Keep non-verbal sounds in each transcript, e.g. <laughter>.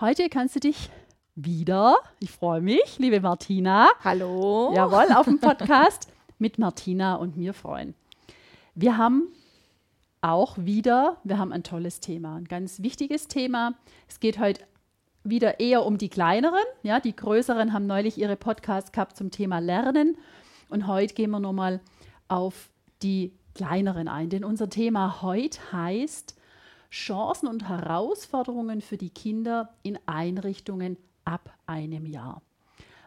Heute kannst du dich wieder, ich freue mich, liebe Martina. Hallo. Jawohl, auf dem Podcast mit Martina und mir freuen. Wir haben auch wieder, wir haben ein tolles Thema, ein ganz wichtiges Thema. Es geht heute wieder eher um die kleineren. Ja, die größeren haben neulich ihre Podcasts gehabt zum Thema Lernen. Und heute gehen wir nochmal auf die kleineren ein. Denn unser Thema heute heißt Chancen und Herausforderungen für die Kinder in Einrichtungen ab einem Jahr.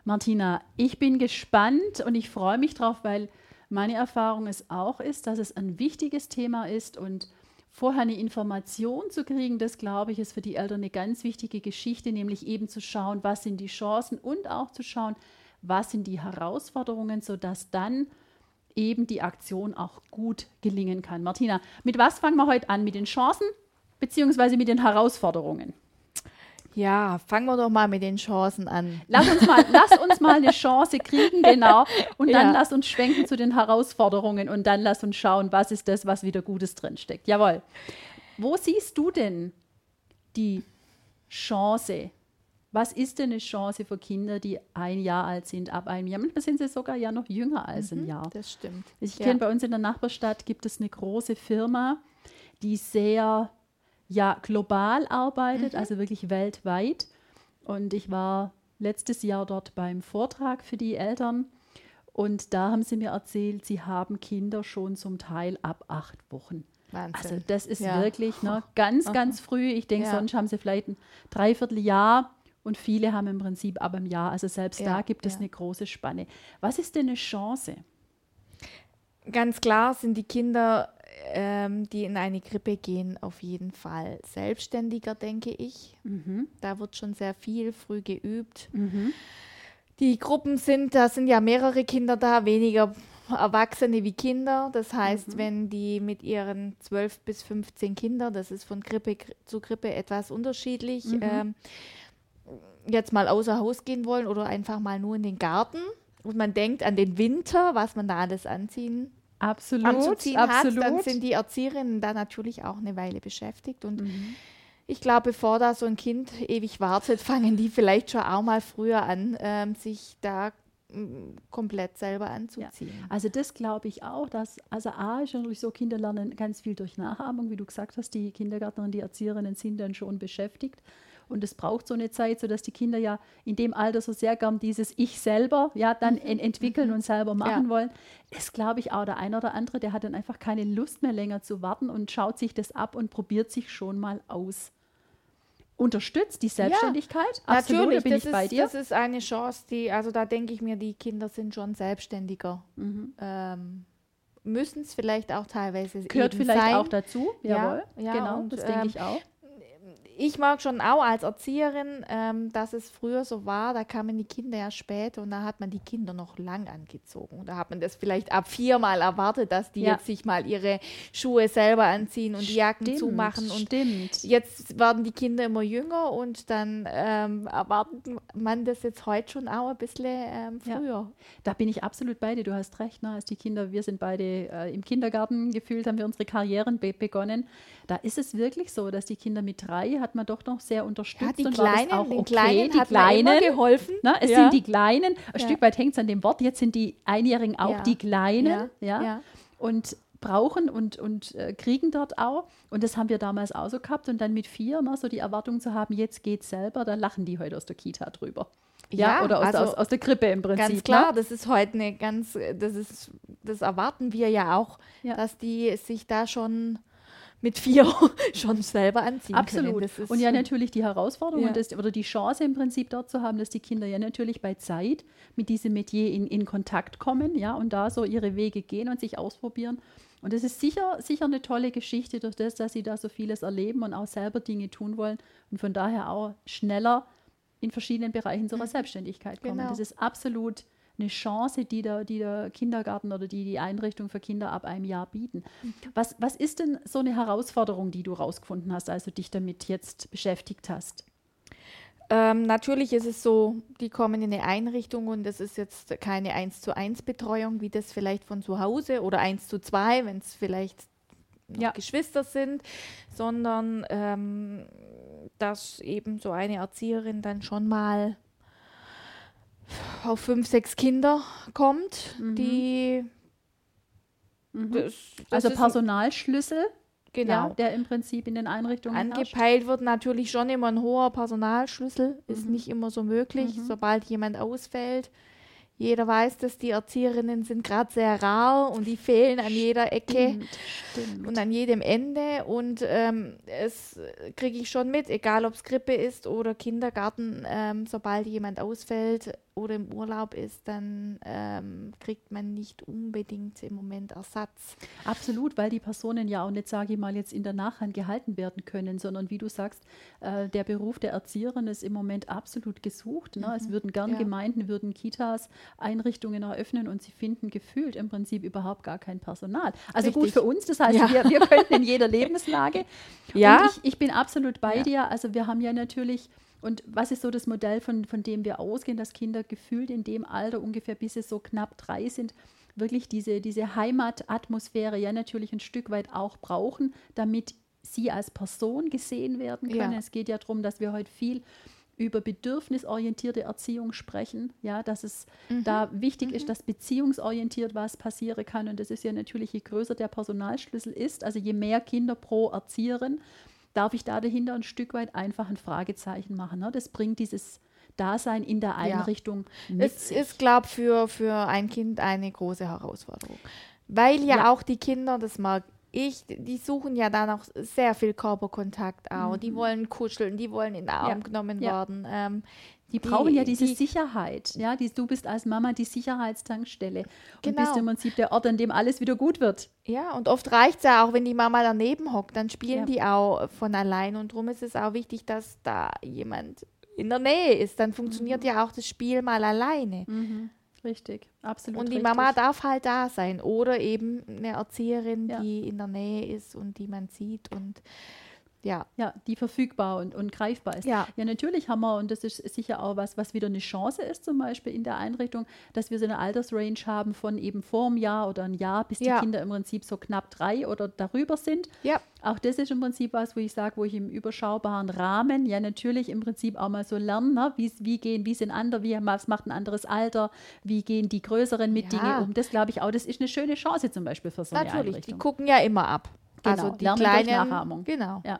Martina, ich bin gespannt und ich freue mich drauf, weil meine Erfahrung es auch ist, dass es ein wichtiges Thema ist und vorher eine Information zu kriegen, das glaube ich, ist für die Eltern eine ganz wichtige Geschichte, nämlich eben zu schauen, was sind die Chancen und auch zu schauen, was sind die Herausforderungen, sodass dann eben die Aktion auch gut gelingen kann. Martina, mit was fangen wir heute an? Mit den Chancen beziehungsweise mit den Herausforderungen? Ja, fangen wir doch mal mit den Chancen an. Lass uns mal, lass uns mal eine Chance kriegen, genau. Und dann ja. lass uns schwenken zu den Herausforderungen und dann lass uns schauen, was ist das, was wieder Gutes drinsteckt. Jawohl. Wo siehst du denn die Chance? Was ist denn eine Chance für Kinder, die ein Jahr alt sind, ab einem Jahr? Manchmal sind sie sogar ja noch jünger als mhm, ein Jahr. Das stimmt. Ich ja. kenne bei uns in der Nachbarstadt gibt es eine große Firma, die sehr ja global arbeitet, mhm. also wirklich weltweit. Und ich war letztes Jahr dort beim Vortrag für die Eltern. Und da haben sie mir erzählt, sie haben Kinder schon zum Teil ab acht Wochen. Wahnsinn. Also das ist ja. wirklich ne, ganz, ganz früh. Ich denke, ja. sonst haben sie vielleicht ein Dreivierteljahr und viele haben im Prinzip ab einem Jahr. Also selbst ja, da gibt es eine große Spanne. Was ist denn eine Chance? Ganz klar sind die Kinder ähm, die in eine Krippe gehen, auf jeden Fall selbstständiger, denke ich. Mhm. Da wird schon sehr viel früh geübt. Mhm. Die Gruppen sind, da sind ja mehrere Kinder da, weniger Erwachsene wie Kinder. Das heißt, mhm. wenn die mit ihren 12 bis 15 Kindern, das ist von Krippe zu Krippe etwas unterschiedlich, mhm. ähm, jetzt mal außer Haus gehen wollen oder einfach mal nur in den Garten und man denkt an den Winter, was man da alles anziehen absolut, anzuziehen absolut. hat, dann sind die Erzieherinnen da natürlich auch eine Weile beschäftigt. Und mhm. ich glaube, bevor da so ein Kind ewig wartet, <laughs> fangen die vielleicht schon auch mal früher an, ähm, sich da mm, komplett selber anzuziehen. Ja. Also das glaube ich auch, dass, also A ist natürlich so, Kinder lernen ganz viel durch Nachahmung, wie du gesagt hast, die Kindergärtnerinnen, die Erzieherinnen sind dann schon beschäftigt. Und es braucht so eine Zeit, sodass die Kinder ja in dem Alter so sehr gern dieses Ich selber ja dann mhm. entwickeln mhm. und selber machen ja. wollen. Ist, glaube ich, auch der eine oder andere, der hat dann einfach keine Lust mehr länger zu warten und schaut sich das ab und probiert sich schon mal aus unterstützt die Selbstständigkeit. Ja, Absolut, natürlich, bin ich ist, bei dir. Das ist eine Chance, die, also da denke ich mir, die Kinder sind schon selbstständiger. Mhm. Ähm, Müssen es vielleicht auch teilweise Gehört vielleicht sein. auch dazu, jawohl. Ja, ja genau, das denke ähm, ich auch ich mag schon auch als Erzieherin, ähm, dass es früher so war, da kamen die Kinder ja später und da hat man die Kinder noch lang angezogen. Und da hat man das vielleicht ab viermal erwartet, dass die ja. jetzt sich mal ihre Schuhe selber anziehen und stimmt, die Jacken zumachen. Und stimmt. jetzt werden die Kinder immer jünger und dann ähm, erwartet man das jetzt heute schon auch ein bisschen ähm, früher. Ja. Da bin ich absolut bei dir, du hast recht. Ne? Als die Kinder, wir sind beide äh, im Kindergarten gefühlt, haben wir unsere Karrieren be begonnen. Da ist es wirklich so, dass die Kinder mit drei hat man doch noch sehr unterstützt. Ja, die und Kleinen, auch okay. Kleinen die hat Kleinen geholfen. Ne, es ja. sind die Kleinen. Ein ja. Stück weit hängt es an dem Wort. Jetzt sind die Einjährigen auch die Kleinen. Ja. Und brauchen und, und äh, kriegen dort auch. Und das haben wir damals auch so gehabt. Und dann mit vier, ne, so die Erwartung zu haben, jetzt geht's selber, da lachen die heute aus der Kita drüber. Ja, ja oder aus, also aus, aus, der Krippe im Prinzip. Ganz klar, ne? das ist heute eine ganz, das ist, das erwarten wir ja auch, ja. dass die sich da schon mit vier <laughs> schon selber anziehen Absolut. können. und ja natürlich die Herausforderung ja. das, oder die Chance im Prinzip dort zu haben, dass die Kinder ja natürlich bei Zeit mit diesem Metier in, in Kontakt kommen ja, und da so ihre Wege gehen und sich ausprobieren. Und das ist sicher, sicher eine tolle Geschichte durch das, dass sie da so vieles erleben und auch selber Dinge tun wollen und von daher auch schneller in verschiedenen Bereichen zu ihrer Mhm. Selbstständigkeit kommen. Genau. Das ist absolut eine Chance, die der, die der Kindergarten oder die die Einrichtung für Kinder ab einem Jahr bieten. Mhm. Was, was ist denn so eine Herausforderung, die du rausgefunden hast, als du dich damit jetzt beschäftigt hast? Ähm, natürlich ist es so, die kommen in eine Einrichtung und das ist jetzt keine 1 zu 1 Betreuung, wie das vielleicht von zu Hause oder 1 zu 2, wenn es vielleicht Ja. Geschwister sind, sondern ähm, dass eben so eine Erzieherin dann schon mal auf fünf, sechs Kinder kommt, Mhm. die Mhm. das, das also Personalschlüssel, genau. ja, der im Prinzip in den Einrichtungen herrscht. Angepeilt wird natürlich schon immer ein hoher Personalschlüssel, ist Mhm. nicht immer so möglich, Mhm. sobald jemand ausfällt. Jeder weiß, dass die Erzieherinnen sind gerade sehr rar und die fehlen an jeder Ecke Stimmt, stimmt. und an jedem Ende. Und ähm, es kriege ich schon mit, egal ob es Grippe ist oder Kindergarten, ähm, sobald jemand ausfällt oder im Urlaub ist, dann ähm, kriegt man nicht unbedingt im Moment Ersatz. Absolut, weil die Personen ja auch nicht, sage ich mal, jetzt in der Nachhand gehalten werden können, sondern wie du sagst, äh, der Beruf der Erzieherin ist im Moment absolut gesucht. Ne? Es würden gern Ja. Gemeinden, würden Kitas, Einrichtungen eröffnen und sie finden gefühlt im Prinzip überhaupt gar kein Personal. Also gut Richtig. für uns, das heißt, Ja. wir, wir könnten in jeder Lebenslage. <laughs> Ja. Ich, ich bin absolut bei Ja. dir. Also wir haben ja natürlich, und was ist so das Modell, von, von dem wir ausgehen, dass Kinder gefühlt in dem Alter ungefähr bis sie so knapp drei sind, wirklich diese, diese Heimatatmosphäre ja natürlich ein Stück weit auch brauchen, damit sie als Person gesehen werden können. Ja. Es geht ja darum, dass wir heute viel über bedürfnisorientierte Erziehung sprechen, ja, dass es da wichtig ist, dass beziehungsorientiert was passieren kann. Und das ist ja natürlich, je größer der Personalschlüssel ist, also je mehr Kinder pro Erzieherin, darf ich da dahinter ein Stück weit einfach ein Fragezeichen machen. Ne? Das bringt dieses Dasein in der Einrichtung mit Es sich. ist, glaube ich, für, für ein Kind eine große Herausforderung. Weil ja, Ja. auch die Kinder, das mag ich, die suchen ja dann auch sehr viel Körperkontakt auch. Die wollen kuscheln, die wollen in den Arm Mhm. Ja. genommen Ja. werden. Ähm, Die brauchen ja die- diese die- Sicherheit. Ja, die, du bist als Mama die Sicherheitstankstelle und Genau. bist im Prinzip der Ort, an dem alles wieder gut wird. ja, und oft reicht es ja auch, wenn die Mama daneben hockt, dann spielen Ja. die auch von allein. Und darum ist es auch wichtig, dass da jemand in der Nähe ist. Dann funktioniert Mhm. ja auch das Spiel mal alleine. Richtig, absolut. Und die richtig. Mama darf halt da sein. Oder eben eine Erzieherin, Ja. die in der Nähe ist und die man sieht. Und ja. Ja, die verfügbar und, und greifbar ist. Ja. ja, natürlich haben wir, und das ist sicher auch was, was wieder eine Chance ist, zum Beispiel in der Einrichtung, dass wir so eine Altersrange haben von eben vor einem Jahr oder ein Jahr, bis die Ja. Kinder im Prinzip so knapp drei oder darüber sind. Ja. Auch das ist im Prinzip was, wo ich sage, wo ich im überschaubaren Rahmen ja natürlich im Prinzip auch mal so lerne, ne? wie, wie gehen, wie sind andere, wie, was macht ein anderes Alter, wie gehen die Größeren mit Ja. Dingen um. Das glaube ich auch, das ist eine schöne Chance zum Beispiel für so eine Natürlich, die Einrichtung. gucken ja immer ab. Genau, also die lernen kleinen, Nachahmung. Genau. Ja.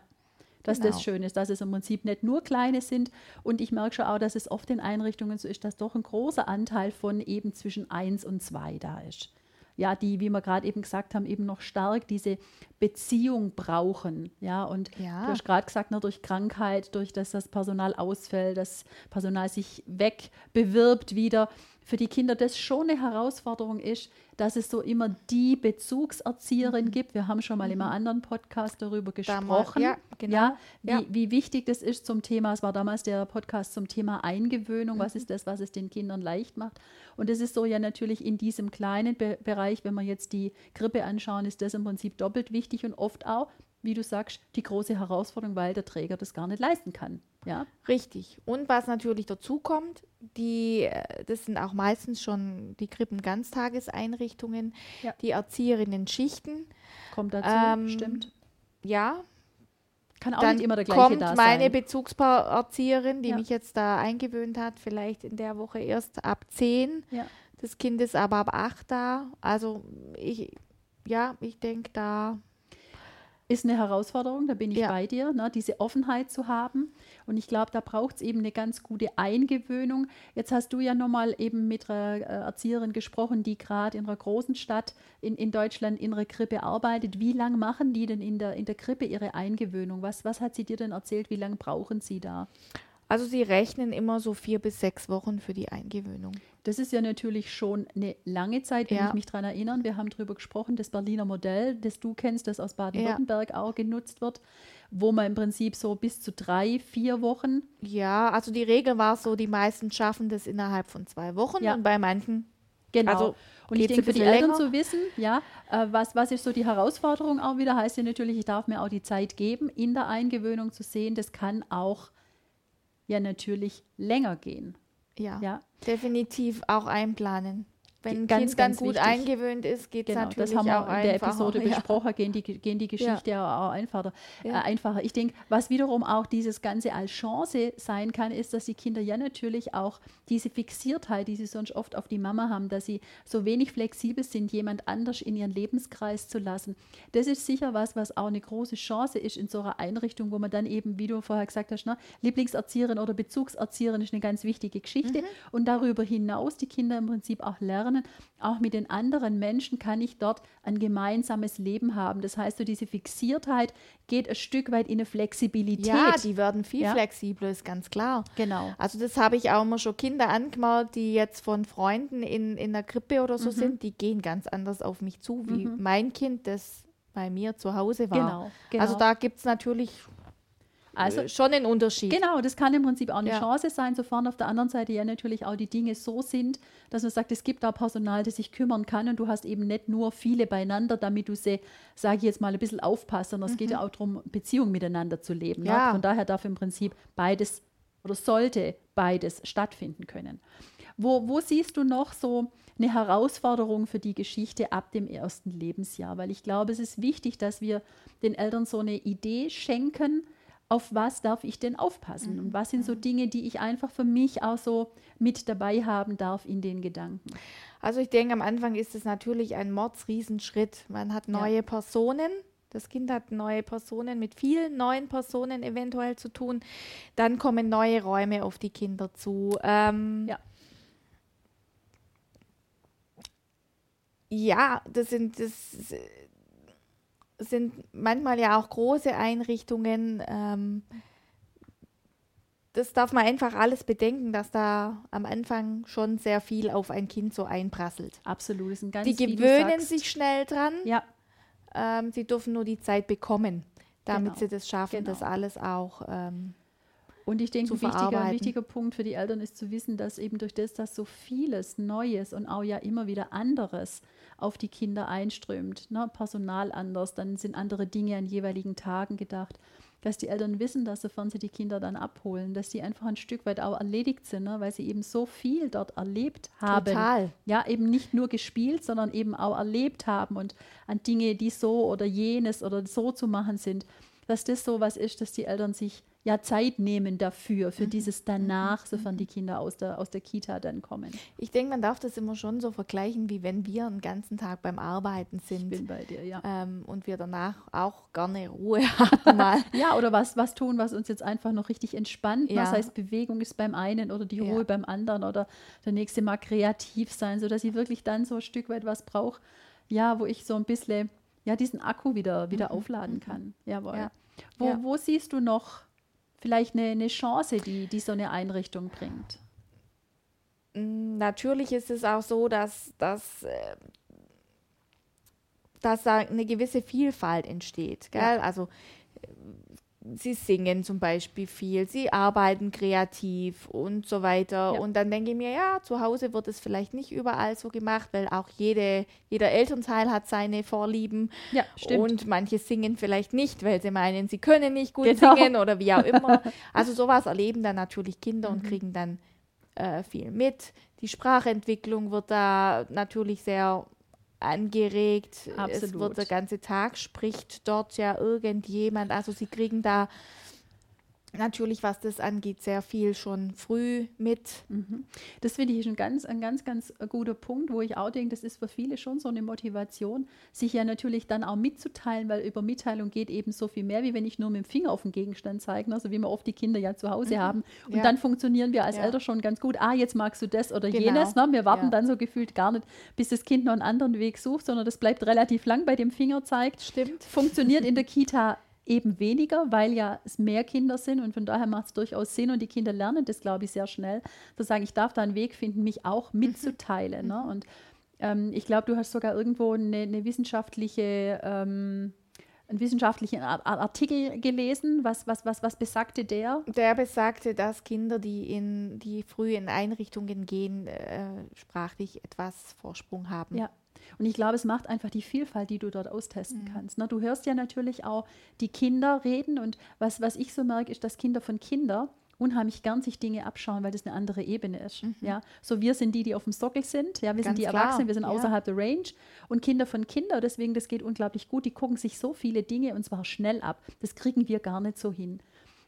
Dass Genau. das schön ist, dass es im Prinzip nicht nur kleine sind. Und ich merke schon auch, dass es oft in Einrichtungen so ist, dass doch ein großer Anteil von eben zwischen 1 und 2 da ist. Ja, die, wie wir gerade eben gesagt haben, eben noch stark diese Beziehung brauchen. Ja, und Ja. du hast gerade gesagt, ne, durch Krankheit, durch das das Personal ausfällt, das Personal sich wegbewirbt wieder. Für die Kinder das schon eine Herausforderung ist, dass es so immer die Bezugserzieherin gibt. Wir haben schon mal in einem anderen Podcast darüber Damals- gesprochen. ja, genau. Ja, wie, Ja. wie wichtig das ist zum Thema, es war damals der Podcast zum Thema Eingewöhnung, Mhm. was ist das, was es den Kindern leicht macht. Und das ist so ja natürlich in diesem kleinen Be Bereich, wenn wir jetzt die Grippe anschauen, ist das im Prinzip doppelt wichtig und oft auch, wie du sagst, die große Herausforderung, weil der Träger das gar nicht leisten kann. Ja, Richtig. Und was natürlich dazu kommt, die, äh, das sind auch meistens schon die Krippen-Ganztageseinrichtungen, Ja. die Erzieherinnen schichten. kommt dazu, Ähm, stimmt. Ja, Kann auch dann nicht immer der gleiche kommt da meine sein. Bezugserzieherin, die Ja. mich jetzt da eingewöhnt hat, vielleicht in der Woche erst ab 10. Ja. Das Kind ist aber ab 8 da. Also ich, ja, ich denke da, ist eine Herausforderung, da bin ich Ja. bei dir, ne, diese Offenheit zu haben. Und ich glaube, da braucht es eben eine ganz gute Eingewöhnung. Jetzt hast du ja nochmal eben mit einer äh, Erzieherin gesprochen, die gerade in einer großen Stadt in, in Deutschland in einer Krippe arbeitet. Wie lange machen die denn in der, in der Krippe ihre Eingewöhnung? Was, was hat sie dir denn erzählt? Wie lange brauchen sie da? Also sie rechnen immer so vier bis sechs Wochen für die Eingewöhnung. Das ist ja natürlich schon eine lange Zeit, wenn Ja. ich mich daran erinnere. Wir haben darüber gesprochen, das Berliner Modell, das du kennst, das aus Baden-Württemberg auch genutzt wird, wo man im Prinzip so bis zu drei, vier Wochen Ja, also die Regel war so, die meisten schaffen das innerhalb von zwei Wochen Ja. und bei manchen Genau. Also, und ich denke, für die Eltern länger? zu wissen, ja, äh, was, was ist so die Herausforderung auch wieder, heißt ja natürlich, ich darf mir auch die Zeit geben, in der Eingewöhnung zu sehen, das kann auch ja natürlich länger gehen. ja, Ja, definitiv auch einplanen. Wenn ein Ganz, Kind dann gut wichtig. eingewöhnt ist, geht es genau. natürlich Das haben wir auch in der einfacher. Episode <laughs> ja. besprochen, gehen die, gehen die Geschichte ja. auch einfacher. Äh, Ja. einfacher. Ich denke, was wiederum auch dieses Ganze als Chance sein kann, ist, dass die Kinder ja natürlich auch diese Fixiertheit, die sie sonst oft auf die Mama haben, dass sie so wenig flexibel sind, jemand anders in ihren Lebenskreis zu lassen. Das ist sicher was, was auch eine große Chance ist in so einer Einrichtung, wo man dann eben, wie du vorher gesagt hast, ne, Lieblingserzieherin oder Bezugserzieherin ist eine ganz wichtige Geschichte. Mhm. Und darüber hinaus die Kinder im Prinzip auch lernen, auch mit den anderen Menschen kann ich dort ein gemeinsames Leben haben. Das heißt, so diese Fixiertheit geht ein Stück weit in eine Flexibilität. Ja, die werden viel Ja. flexibler, ist ganz klar. genau. Also das habe ich auch immer schon Kinder angemerkt, die jetzt von Freunden in, in der Krippe oder Mhm. so sind, die gehen ganz anders auf mich zu, wie mein Kind, das bei mir zu Hause war. Genau, genau. Also da gibt es natürlich Also äh, schon einen Unterschied. Genau, das kann im Prinzip auch eine Ja. Chance sein, sofern auf der anderen Seite ja natürlich auch die Dinge so sind, dass man sagt, es gibt da Personal, das sich kümmern kann und du hast eben nicht nur viele beieinander, damit du sie, sage ich jetzt mal, ein bisschen aufpasst, sondern es geht ja auch darum, Beziehungen miteinander zu leben. Ne? Mhm. Ja. Von daher darf im Prinzip beides oder sollte beides stattfinden können. Wo, wo siehst du noch so eine Herausforderung für die Geschichte ab dem ersten Lebensjahr? Weil ich glaube, es ist wichtig, dass wir den Eltern so eine Idee schenken, auf was darf ich denn aufpassen? Und was sind so Dinge, die ich einfach für mich auch so mit dabei haben darf in den Gedanken? Also ich denke, am Anfang ist es natürlich ein Mordsriesenschritt. Man hat Ja. neue Personen. Das Kind hat neue Personen mit vielen neuen Personen eventuell zu tun. Dann kommen neue Räume auf die Kinder zu. Ähm, Ja. Ja, das sind, das sind manchmal ja auch große Einrichtungen. Ähm, das darf man einfach alles bedenken, dass da am Anfang schon sehr viel auf ein Kind so einprasselt. Absolut, das ist ein ganz Die gewöhnen sich schnell dran. Ja, Ähm, sie dürfen nur die Zeit bekommen, damit Genau. sie das schaffen, Genau. das alles auch. Ähm, Und ich denke, ein wichtiger, wichtiger Punkt für die Eltern ist zu wissen, dass eben durch das, dass so vieles Neues und auch ja immer wieder anderes auf die Kinder einströmt, ne? Personal anders, dann sind andere Dinge an jeweiligen Tagen gedacht, dass die Eltern wissen, dass sofern sie die Kinder dann abholen, dass sie einfach ein Stück weit auch erledigt sind, ne? weil sie eben so viel dort erlebt haben. Total. Ja, eben nicht nur gespielt, sondern eben auch erlebt haben und an Dinge, die so oder jenes oder so zu machen sind, dass das so was ist, dass die Eltern sich ja Zeit nehmen dafür, Mhm. für dieses danach, sofern die Kinder aus der, aus der Kita dann kommen. Ich denke, man darf das immer schon so vergleichen, wie wenn wir einen ganzen Tag beim Arbeiten Ich bin sind bei dir, ja. ähm, und wir danach auch gerne Ruhe <laughs> haben. Mal. <laughs> Ja, oder was, was tun, was uns jetzt einfach noch richtig entspannt. Ja. Das heißt, Bewegung ist beim einen oder die Ja. Ruhe beim anderen oder der nächste mal kreativ sein, sodass ich wirklich dann so ein Stück weit was brauche, ja, wo ich so ein bisschen ja, diesen Akku wieder, wieder aufladen kann. Jawohl. Mhm. Ja. Wo, Ja. wo siehst du noch vielleicht eine, eine Chance, die, die so eine Einrichtung bringt? Mm, Natürlich ist es auch so, dass, dass, äh, dass da eine gewisse Vielfalt entsteht. Gell? Ja. Also äh, sie singen zum Beispiel viel, sie arbeiten kreativ und so weiter. Ja. Und dann denke ich mir, ja, zu Hause wird es vielleicht nicht überall so gemacht, weil auch jede, jeder Elternteil hat seine Vorlieben. Ja, stimmt. Und manche singen vielleicht nicht, weil sie meinen, sie können nicht gut Genau. singen oder wie auch immer. <laughs> Also sowas erleben dann natürlich Kinder Mhm. und kriegen dann äh, viel mit. Die Sprachentwicklung wird da natürlich sehr angeregt. Es Absolut. wird der ganze Tag spricht dort ja irgendjemand. Also sie kriegen da natürlich, was das angeht, sehr viel schon früh mit. Das finde ich ein ganz, ein ganz, ganz guter Punkt, wo ich auch denke, das ist für viele schon so eine Motivation, sich ja natürlich dann auch mitzuteilen, weil über Mitteilung geht eben so viel mehr, wie wenn ich nur mit dem Finger auf den Gegenstand zeige, also wie wir oft die Kinder ja zu Hause haben. Und Ja. dann funktionieren wir als Ja. Eltern schon ganz gut. Ah, jetzt magst du das oder Genau. jenes. Ne? Wir warten Ja. dann so gefühlt gar nicht, bis das Kind noch einen anderen Weg sucht, sondern das bleibt relativ lang bei dem Finger zeigt. Stimmt. Funktioniert in der Kita eben weniger, weil ja es mehr Kinder sind und von daher macht es durchaus Sinn und die Kinder lernen das, glaube ich, sehr schnell, zu sagen, ich darf da einen Weg finden, mich auch mhm. mitzuteilen. Ne? Und ähm, ich glaube, du hast sogar irgendwo eine, eine wissenschaftliche ähm, einen wissenschaftlichen Artikel gelesen. Was, was, was, was besagte der? Der besagte, dass Kinder, die, in, die früh in Einrichtungen gehen, äh, sprachlich etwas Vorsprung haben. Ja. Und ich glaube, es macht einfach die Vielfalt, die du dort austesten mhm. kannst. Ne? Du hörst ja natürlich auch die Kinder reden und was, was ich so merke, ist, dass Kinder von Kindern unheimlich gern sich Dinge abschauen, weil das eine andere Ebene ist. Mhm. Ja, so wir sind die, die auf dem Sockel sind. Ja, wir Ganz sind die. Erwachsenen, wir sind ja. außerhalb der Range und Kinder von Kindern. Deswegen, das geht unglaublich gut. Die gucken sich so viele Dinge und zwar schnell ab. Das kriegen wir gar nicht so hin.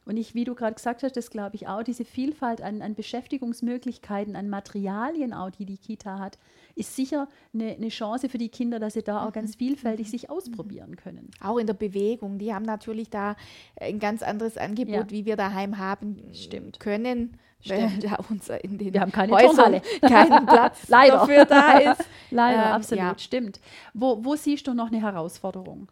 Und ich, wie du gerade gesagt hast, das glaube ich auch, diese Vielfalt an, an, Beschäftigungsmöglichkeiten, an Materialien auch, die die Kita hat, ist sicher eine, eine Chance für die Kinder, dass sie da auch ganz mhm. vielfältig mhm. sich ausprobieren können. Auch in der Bewegung. Die haben natürlich da ein ganz anderes Angebot, ja. wie wir daheim haben Stimmt. können. Stimmt. Da uns in den wir haben keine Häusern <laughs> keinen Platz <laughs> Leider. dafür da ist. <laughs> Leider, ähm, absolut, ja. stimmt. Wo, wo siehst du noch eine Herausforderung?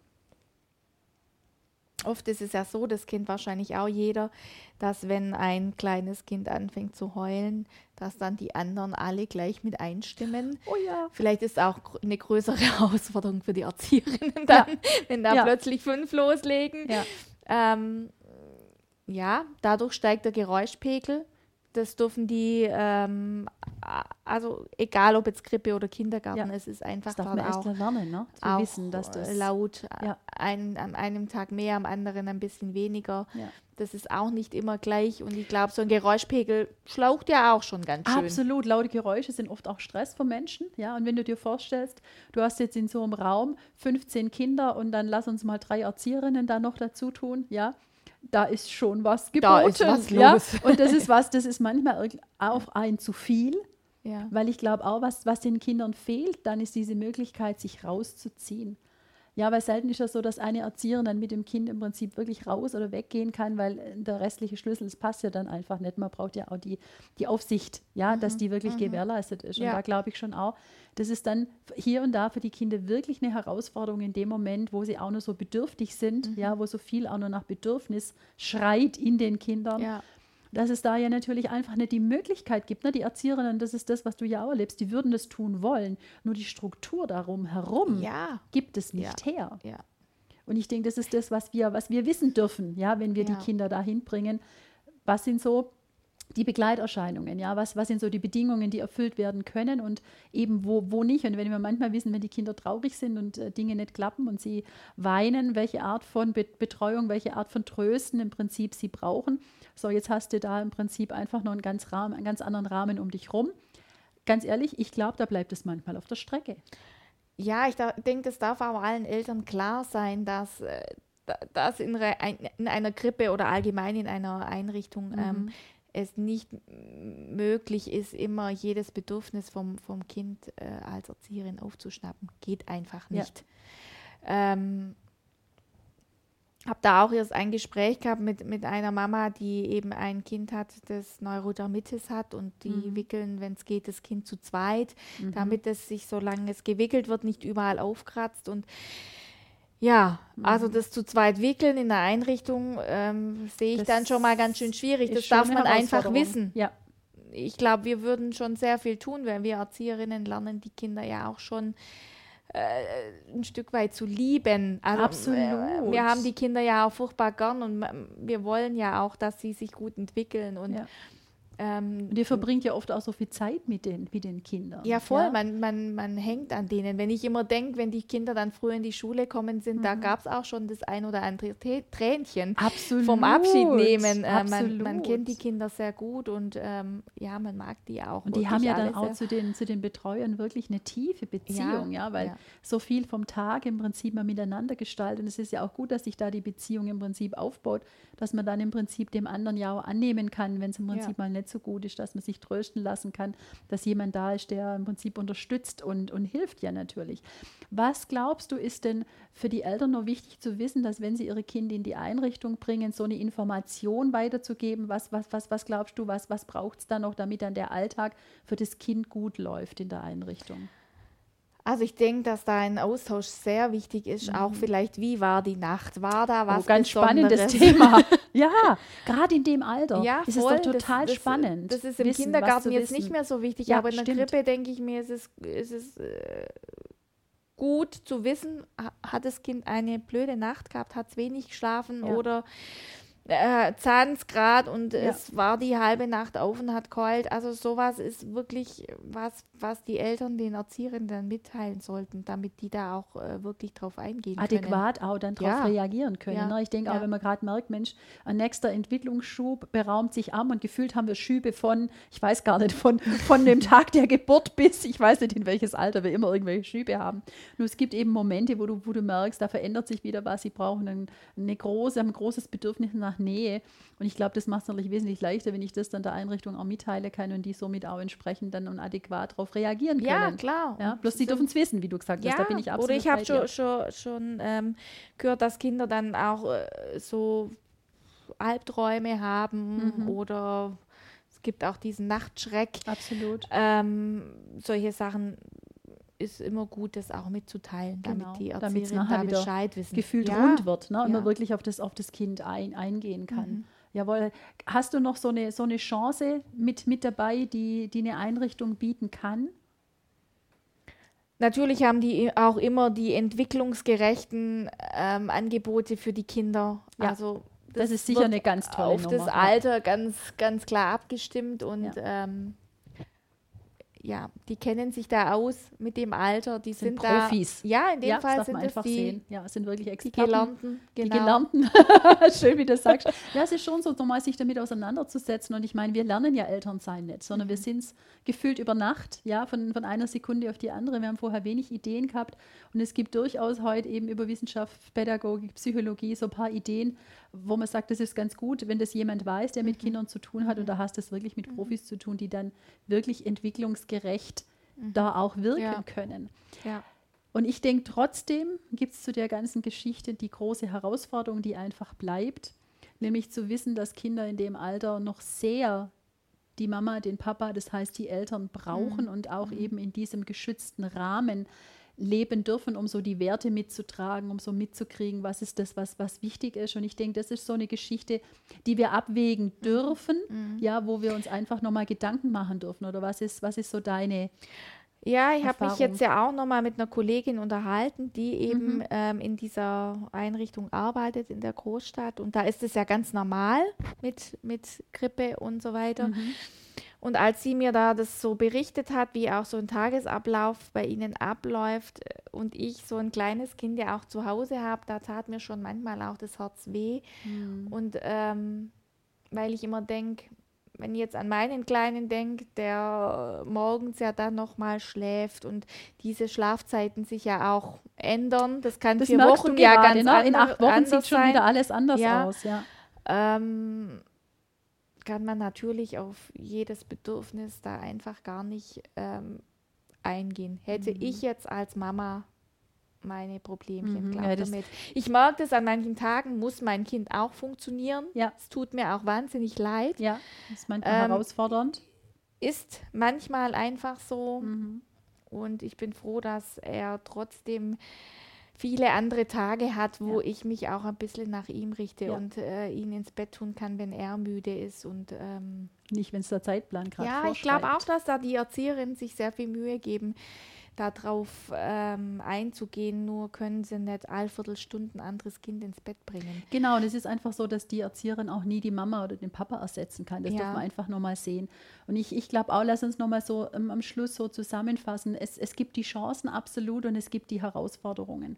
Oft ist es ja so, das kennt wahrscheinlich auch jeder, dass wenn ein kleines Kind anfängt zu heulen, dass dann die anderen alle gleich mit einstimmen. Oh ja. Vielleicht ist auch eine größere <laughs> Herausforderung für die Erzieherinnen dann, ja. wenn da ja. plötzlich fünf loslegen. Ja. Ähm, ja, dadurch steigt der Geräuschpegel das dürfen die, ähm, also egal ob jetzt Krippe oder Kindergarten, ja. es ist einfach das darf man auch, lernen, ne? Zu auch wissen, dass das laut ja. ein, an einem Tag mehr, am anderen ein bisschen weniger. Ja. Das ist auch nicht immer gleich und ich glaube, so ein Geräuschpegel schlaucht ja auch schon ganz schön. Absolut, laute Geräusche sind oft auch Stress für Menschen, ja. Und wenn du dir vorstellst, du hast jetzt in so einem Raum 15 Kinder und dann lass uns mal drei Erzieherinnen da noch dazu tun, ja da ist schon was geboten. Da ist was ja? los. Und das ist <laughs> was, das ist manchmal auch ein zu viel. Ja. Weil ich glaube auch, was, was den Kindern fehlt, dann ist diese Möglichkeit, sich rauszuziehen. Ja, weil selten ist es so, dass eine Erzieherin dann mit dem Kind im Prinzip wirklich raus oder weggehen kann, weil der restliche Schlüssel, das passt ja dann einfach nicht. Man braucht ja auch die, die Aufsicht, ja, mhm. dass die wirklich mhm. gewährleistet ist. Und ja. da glaube ich schon auch, das ist dann hier und da für die Kinder wirklich eine Herausforderung in dem Moment, wo sie auch nur so bedürftig sind, mhm. ja, wo so viel auch nur nach Bedürfnis schreit in den Kindern. Ja dass es da ja natürlich einfach nicht die Möglichkeit gibt. Ne? Die Erzieherinnen, das ist das, was du ja auch erlebst, die würden das tun wollen. Nur die Struktur darum herum ja. gibt es nicht ja. her. Ja. Und ich denke, das ist das, was wir, was wir wissen dürfen, ja, wenn wir die Kinder dahin bringen. Was sind so die Begleiterscheinungen, ja, was, was sind so die Bedingungen, die erfüllt werden können und eben wo, wo nicht. Und wenn wir manchmal wissen, wenn die Kinder traurig sind und äh, Dinge nicht klappen und sie weinen, welche Art von Be Betreuung, welche Art von Trösten im Prinzip sie brauchen. So, jetzt hast du da im Prinzip einfach noch einen ganz, Rahmen, einen ganz anderen Rahmen um dich rum. Ganz ehrlich, ich glaube, da bleibt es manchmal auf der Strecke. Ja, ich denke, es darf auch allen Eltern klar sein, dass, äh, dass in, in, einer Krippe oder allgemein in einer Einrichtung mhm. ähm, es nicht möglich ist, immer jedes Bedürfnis vom, vom Kind äh, als Erzieherin aufzuschnappen. Geht einfach nicht. Ja. Ähm, habe da auch erst ein Gespräch gehabt mit, mit einer Mama, die eben ein Kind hat, das Neurodermitis hat und die mhm. wickeln, wenn es geht, das Kind zu zweit, mhm. damit es sich, solange es gewickelt wird, nicht überall aufkratzt und ja, also mhm. das zu zweit wickeln in der Einrichtung ähm, sehe ich das dann schon mal ganz schön schwierig. Das darf man einfach wissen. Ja. Ich glaube, wir würden schon sehr viel tun, wenn wir Erzieherinnen lernen, die Kinder ja auch schon äh, ein Stück weit zu lieben. Also, Absolut. Wir haben die Kinder ja auch furchtbar gern und wir wollen ja auch, dass sie sich gut entwickeln und ja. Ähm, und ihr verbringt ja oft auch so viel Zeit mit den, mit den Kindern. Ja, voll. Ja? Man, man, man hängt an denen. Wenn ich immer denke, wenn die Kinder dann früher in die Schule kommen sind, mhm. da gab es auch schon das ein oder andere Tränchen Absolut. vom Abschied nehmen. Äh, man, man, kennt die Kinder sehr gut und ähm, ja, man mag die auch. Und die haben ja dann auch zu den, zu den Betreuern wirklich eine tiefe Beziehung, ja, ja weil ja. so viel vom Tag im Prinzip mal miteinander gestaltet. Und es ist ja auch gut, dass sich da die Beziehung im Prinzip aufbaut, dass man dann im Prinzip dem anderen ja auch annehmen kann, wenn es im Prinzip mal nicht nicht so gut ist, dass man sich trösten lassen kann, dass jemand da ist, der im Prinzip unterstützt und, und hilft ja natürlich. Was glaubst du, ist denn für die Eltern noch wichtig zu wissen, dass wenn sie ihre Kinder in die Einrichtung bringen, so eine Information weiterzugeben? Was, was, was, was glaubst du, was, was braucht es da noch, damit dann der Alltag für das Kind gut läuft in der Einrichtung? Also ich denke, dass da ein Austausch sehr wichtig ist. Auch vielleicht, wie war die Nacht? War da Oh, was ganz Besonderes? spannendes Thema. <laughs> ja, gerade in dem Alter Ja, ist voll. es doch total das, spannend. Das, das ist im wissen, Kindergarten jetzt wissen. nicht mehr so wichtig, Ja, aber in der stimmt. Krippe denke ich mir, ist es, ist es äh, gut zu wissen, ha- hat das Kind eine blöde Nacht gehabt, hat es wenig geschlafen Ja. oder äh, Zahnsgrad und Ja. es war die halbe Nacht auf und hat keult. Also sowas ist wirklich was, was die Eltern den Erzieherinnen dann mitteilen sollten, damit die da auch äh, wirklich drauf eingehen können. adäquat auch dann darauf Ja. reagieren können. Ja. Ne? Ich denke auch, wenn man gerade merkt, Mensch, ein nächster Entwicklungsschub beraumt sich an und gefühlt haben wir Schübe von, ich weiß gar nicht, von, von dem <laughs> Tag der Geburt bis, ich weiß nicht, in welches Alter wir immer irgendwelche Schübe haben. Nur es gibt eben Momente, wo du, wo du merkst, da verändert sich wieder was, sie brauchen ein, eine große, haben ein großes Bedürfnis nach Nähe. Und ich glaube, das macht es natürlich wesentlich leichter, wenn ich das dann der Einrichtung auch mitteile kann und die somit auch entsprechend dann und adäquat darauf reagieren können. Ja, klar. Ja, bloß sie dürfen es wissen, wie du gesagt hast. Ja, Da bin ich absolut oder ich habe schon, schon, schon ähm, gehört, dass Kinder dann auch äh, so Albträume haben Mhm. oder es gibt auch diesen Nachtschreck. Absolut. Ähm, solche Sachen ist immer gut, das auch mitzuteilen, Genau, damit die damit's Erzieherinnen nachher da Bescheid wissen. gefühlt ja. rund wird, ne? und man Ja. wirklich auf das, auf das Kind ein, eingehen kann. Mhm. Jawohl. Hast du noch so eine, so eine Chance mit, mit dabei, die, die eine Einrichtung bieten kann? Natürlich haben die auch immer die entwicklungsgerechten ähm, Angebote für die Kinder. Ja, also das ist sicher wird eine ganz tolle auf Nummer. das. Alter ganz, ganz klar abgestimmt und Ja. ähm, ja, die kennen sich da aus mit dem Alter. Die Sind sind, da. Profis. Ja, in dem ja, Fall das sind einfach die, sehen. Ja, sind wirklich die Experten. Gelernten. Die Genau. Gelernten. <laughs> Schön, wie du das sagst. Ja, es ist schon so, nochmal sich damit auseinanderzusetzen. Und ich meine, wir lernen ja Elternsein nicht, sondern Mhm. wir sind es gefühlt über Nacht, ja, von, von einer Sekunde auf die andere. Wir haben vorher wenig Ideen gehabt. Und es gibt durchaus heute eben über Wissenschaft, Pädagogik, Psychologie so ein paar Ideen, wo man sagt, das ist ganz gut, wenn das jemand weiß, der Mhm. mit Kindern zu tun hat. Und da hast du es wirklich mit Profis zu tun, die dann wirklich entwicklungsgerecht da auch wirken Mhm. Ja. können. Ja. Und ich denke, trotzdem gibt es zu der ganzen Geschichte die große Herausforderung, die einfach bleibt, nämlich zu wissen, dass Kinder in dem Alter noch sehr die Mama, den Papa, das heißt die Eltern brauchen und auch eben in diesem geschützten Rahmen leben dürfen, um so die Werte mitzutragen, um so mitzukriegen, was ist das, was, was wichtig ist. Und ich denke, das ist so eine Geschichte, die wir abwägen dürfen, ja, wo wir uns einfach nochmal Gedanken machen dürfen. Oder was ist, was ist so deine Ja, ich habe mich jetzt ja auch nochmal mit einer Kollegin unterhalten, die eben Mhm. ähm, in dieser Einrichtung arbeitet in der Großstadt. Und da ist es ja ganz normal mit, mit Grippe und so weiter. Mhm. Und als sie mir da das so berichtet hat, wie auch so ein Tagesablauf bei ihnen abläuft äh, und ich so ein kleines Kind ja auch zu Hause habe, da tat mir schon manchmal auch das Herz weh. Mhm. Und ähm, weil ich immer denke, wenn ich jetzt an meinen Kleinen denke, der morgens ja dann nochmal schläft und diese Schlafzeiten sich ja auch ändern, das kann Das vier Wochen ja ganz ne? In ander- acht Wochen anders sieht schon wieder alles anders Ja. aus, ja. Ähm, kann man natürlich auf jedes Bedürfnis da einfach gar nicht ähm, eingehen. Hätte Mhm. ich jetzt als Mama meine Problemchen Mhm, glaub ja, damit. Ich merke das, an manchen Tagen muss mein Kind auch funktionieren. Ja. Es tut mir auch wahnsinnig leid. Ja, das ist manchmal Ähm, herausfordernd. Ist manchmal einfach so. Mhm. Und ich bin froh, dass er trotzdem viele andere Tage hat, wo Ja. ich mich auch ein bisschen nach ihm richte Ja. und äh, ihn ins Bett tun kann, wenn er müde ist. Und ähm, Nicht, wenn es der Zeitplan gerade ja, ich glaube auch, dass da die Erzieherinnen sich sehr viel Mühe geben, darauf ähm, einzugehen. Nur können sie nicht all Viertelstunden ein anderes Kind ins Bett bringen. Genau, und es ist einfach so, dass die Erzieherin auch nie die Mama oder den Papa ersetzen kann. Das Ja. darf man einfach nochmal sehen. Und ich, ich glaube auch, lass uns nochmal so ähm, am Schluss so zusammenfassen. Es, es gibt die Chancen absolut und es gibt die Herausforderungen.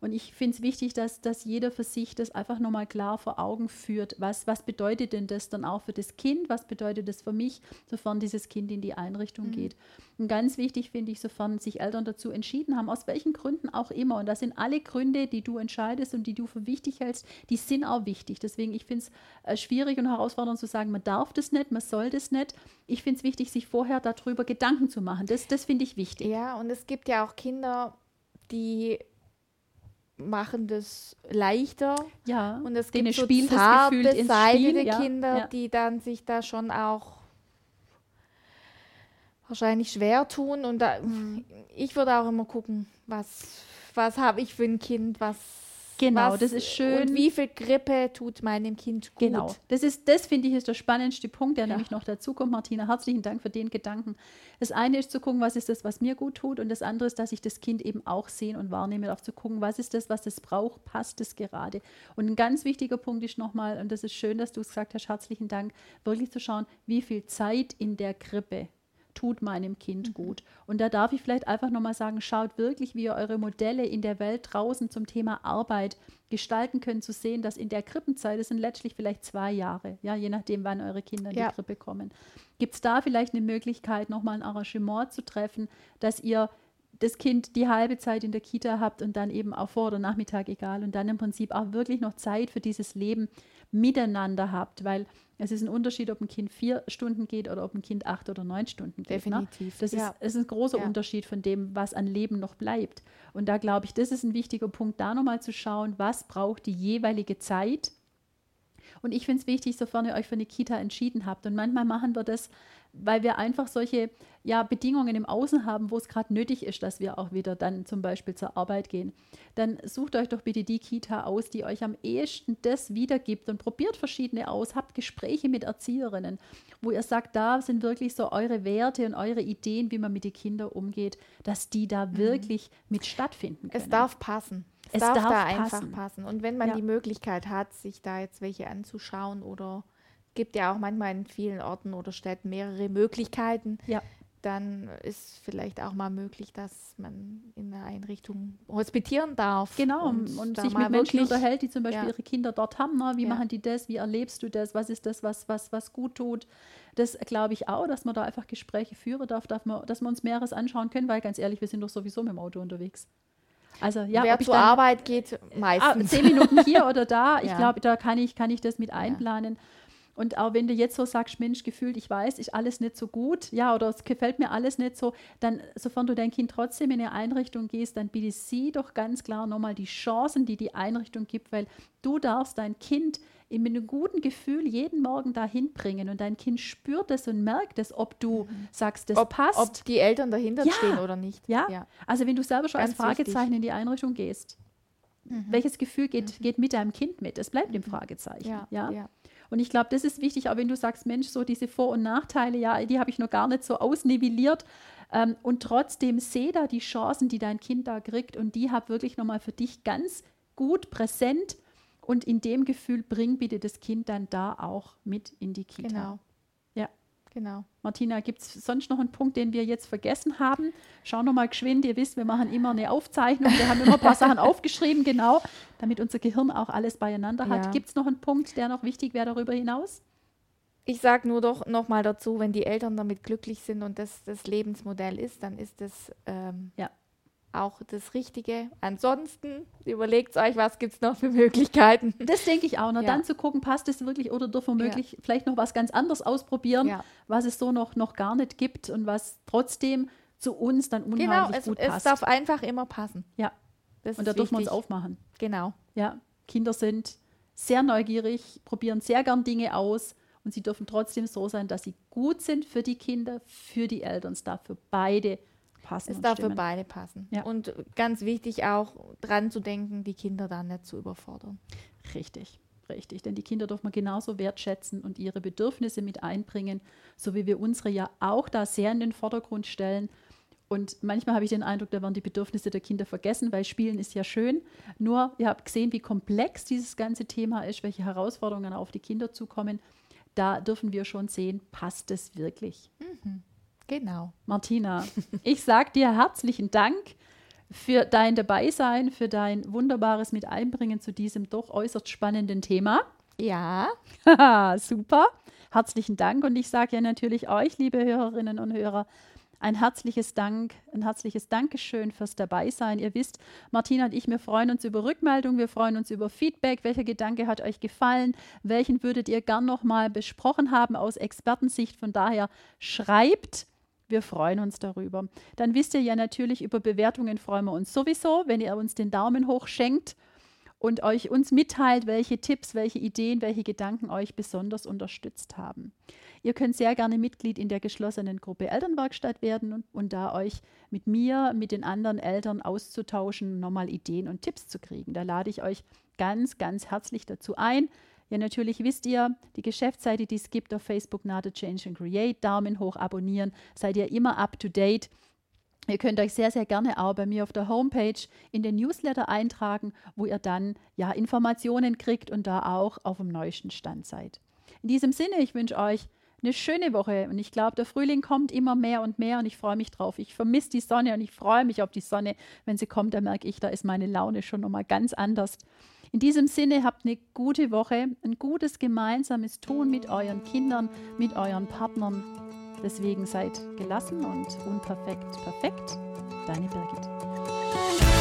Und ich finde es wichtig, dass, dass jeder für sich das einfach nochmal klar vor Augen führt. Was, was bedeutet denn das dann auch für das Kind? Was bedeutet das für mich, sofern dieses Kind in die Einrichtung geht? Und ganz wichtig finde ich, sofern sich Eltern dazu entschieden haben, aus welchen Gründen auch immer. Und das sind alle Gründe, die du entscheidest und die du für wichtig hältst, die sind auch wichtig. Deswegen, ich finde es äh, schwierig und herausfordernd zu sagen, man darf das nicht, man soll das nicht. Ich finde es wichtig, sich vorher darüber Gedanken zu machen. Das, das finde ich wichtig. Ja, und es gibt ja auch Kinder, die machen das leichter. Ja, Und es gibt so spielt das Spiel. Ja, Kinder, ja. die dann sich da schon auch wahrscheinlich schwer tun. Und da, Mhm. ich würde auch immer gucken, was, was habe ich für ein Kind, was. Genau, was, das ist schön. Und wie viel Grippe tut meinem Kind gut? Genau. Das ist, das finde ich, ist der spannendste Punkt, der Ja. nämlich noch dazu kommt. Martina, herzlichen Dank für den Gedanken. Das eine ist zu gucken, was ist das, was mir gut tut, und das andere ist, dass ich das Kind eben auch sehen und wahrnehme, darf zu gucken, was ist das, was es braucht, passt es gerade. Und ein ganz wichtiger Punkt ist nochmal, und das ist schön, dass du es gesagt hast, herzlichen Dank, wirklich zu schauen, wie viel Zeit in der Krippe tut meinem Kind gut. Und da darf ich vielleicht einfach nochmal sagen, schaut wirklich, wie ihr eure Modelle in der Welt draußen zum Thema Arbeit gestalten könnt, zu sehen, dass in der Krippenzeit, das sind letztlich vielleicht zwei Jahre, ja, je nachdem, wann eure Kinder in Ja. die Krippe kommen. Gibt es da vielleicht eine Möglichkeit, nochmal ein Arrangement zu treffen, dass ihr das Kind die halbe Zeit in der Kita habt und dann eben auch vor oder Nachmittag egal und dann im Prinzip auch wirklich noch Zeit für dieses Leben miteinander habt, weil es ist ein Unterschied, ob ein Kind vier Stunden geht oder ob ein Kind acht oder neun Stunden geht. Definitiv, Ne? Das ja. ist, es ist ein großer Ja. Unterschied von dem, was an Leben noch bleibt. Und da glaube ich, das ist ein wichtiger Punkt, da nochmal zu schauen, was braucht die jeweilige Zeit. Und ich finde es wichtig, sofern ihr euch für eine Kita entschieden habt. Und manchmal machen wir das, weil wir einfach solche ja, Bedingungen im Außen haben, wo es gerade nötig ist, dass wir auch wieder dann zum Beispiel zur Arbeit gehen. Dann sucht euch doch bitte die Kita aus, die euch am ehesten das wiedergibt und probiert verschiedene aus. Habt Gespräche mit Erzieherinnen, wo ihr sagt, da sind wirklich so eure Werte und eure Ideen, wie man mit den Kindern umgeht, dass die da wirklich mit stattfinden können. Es darf passen. Es, Es darf, darf da passen. einfach passen. Und wenn man Ja. die Möglichkeit hat, sich da jetzt welche anzuschauen oder gibt ja auch manchmal in vielen Orten oder Städten mehrere Möglichkeiten, Ja. dann ist vielleicht auch mal möglich, dass man in einer Einrichtung hospitieren darf. Genau, und, da sich mit Menschen unterhält, die zum Beispiel Ja. ihre Kinder dort haben. Ne? Wie Ja. machen die das? Wie erlebst du das? Was ist das, was, was, was gut tut? Das glaube ich auch, dass man da einfach Gespräche führen darf, darf man, dass wir uns mehreres anschauen können, weil ganz ehrlich, wir sind doch sowieso mit dem Auto unterwegs. Also ja, Wer zur dann, Arbeit geht, ah, meistens. zehn Minuten hier <laughs> oder da, ich Ja. glaube, da kann ich, kann ich das mit einplanen. Und auch wenn du jetzt so sagst, Mensch, gefühlt, ich weiß, ist alles nicht so gut, ja, oder es gefällt mir alles nicht so, dann, sofern du dein Kind trotzdem in eine Einrichtung gehst, dann biete sie doch ganz klar nochmal die Chancen, die die Einrichtung gibt, weil du darfst dein Kind in- mit einem guten Gefühl jeden Morgen dahin bringen und dein Kind spürt es und merkt es, ob du sagst, das ob, passt. ob die Eltern dahinter Ja. stehen oder nicht. Ja? ja. Also wenn du selber schon als Ganz wichtig. Fragezeichen in die Einrichtung gehst, welches Gefühl geht, geht mit deinem Kind mit? Es bleibt im Fragezeichen. Ja, Ja? Und ich glaube, das ist wichtig, auch wenn du sagst, Mensch, so diese Vor- und Nachteile, ja, die habe ich noch gar nicht so ausnivelliert. Ähm, und trotzdem sehe da die Chancen, die dein Kind da kriegt und die hab wirklich nochmal für dich ganz gut präsent. Und in dem Gefühl bring bitte das Kind dann da auch mit in die Kita. Genau. Ja. Genau. Martina, gibt es sonst noch einen Punkt, den wir jetzt vergessen haben? Schau noch mal geschwind. Ihr wisst, wir machen immer eine Aufzeichnung. Wir haben immer ein paar Sachen <laughs> aufgeschrieben, genau, damit unser Gehirn auch alles beieinander hat. Ja. Gibt es noch einen Punkt, der noch wichtig wäre darüber hinaus? Ich sage nur doch nochmal dazu, wenn die Eltern damit glücklich sind und das das Lebensmodell ist, dann ist das ähm, Ja. Auch das Richtige. Ansonsten überlegt euch, was gibt es noch für Möglichkeiten. Das denke ich auch. noch. Ja. Dann zu gucken, passt es wirklich oder dürfen wir möglich vielleicht noch was ganz anderes ausprobieren, Ja. was es so noch, noch gar nicht gibt und was trotzdem zu uns dann unheimlich Genau, es, gut es passt. darf einfach immer passen. ja, Das und da dürfen wir uns aufmachen. Genau. Ja, Kinder sind sehr neugierig, probieren sehr gern Dinge aus und sie dürfen trotzdem so sein, dass sie gut sind für die Kinder, für die Eltern. Es darf für beide passen. Es darf für beide passen. Ja. Und ganz wichtig auch dran zu denken, die Kinder dann nicht zu überfordern. Richtig, richtig. Denn die Kinder dürfen wir genauso wertschätzen und ihre Bedürfnisse mit einbringen, so wie wir unsere ja auch da sehr in den Vordergrund stellen. Und manchmal habe ich den Eindruck, da werden die Bedürfnisse der Kinder vergessen, weil Spielen ist ja schön. Nur, ihr habt gesehen, wie komplex dieses ganze Thema ist, welche Herausforderungen auf die Kinder zukommen. Da dürfen wir schon sehen, passt es wirklich. Genau. Martina, ich sage dir herzlichen Dank für dein Dabeisein, für dein wunderbares Miteinbringen zu diesem doch äußerst spannenden Thema. Ja, <laughs> super. Herzlichen Dank. Und ich sage ja natürlich euch, liebe Hörerinnen und Hörer, ein herzliches Dank, ein herzliches Dankeschön fürs Dabeisein. Ihr wisst, Martina und ich, wir freuen uns über Rückmeldung, wir freuen uns über Feedback. Welcher Gedanke hat euch gefallen? Welchen würdet ihr gern nochmal besprochen haben aus Expertensicht? Von daher schreibt. Wir freuen uns darüber. Dann wisst ihr ja natürlich, über Bewertungen freuen wir uns sowieso, wenn ihr uns den Daumen hoch schenkt und euch uns mitteilt, welche Tipps, welche Ideen, welche Gedanken euch besonders unterstützt haben. Ihr könnt sehr gerne Mitglied in der geschlossenen Gruppe Elternwerkstatt werden und, und da euch mit mir, mit den anderen Eltern auszutauschen, nochmal Ideen und Tipps zu kriegen. Da lade ich euch ganz, ganz herzlich dazu ein. Ja, natürlich wisst ihr, die Geschäftsseite, die es gibt auf Facebook, Nate Change and Create, Daumen hoch abonnieren, seid ihr immer up to date. Ihr könnt euch sehr, sehr gerne auch bei mir auf der Homepage in den Newsletter eintragen, wo ihr dann ja Informationen kriegt und da auch auf dem neuesten Stand seid. In diesem Sinne, ich wünsche euch eine schöne Woche und ich glaube, der Frühling kommt immer mehr und mehr und ich freue mich drauf. Ich vermisse die Sonne und ich freue mich auf die Sonne. Wenn sie kommt, da merke ich, da ist meine Laune schon nochmal ganz anders. In diesem Sinne habt eine gute Woche, ein gutes gemeinsames Tun mit euren Kindern, mit euren Partnern. Deswegen seid gelassen und unperfekt perfekt. Deine Birgit.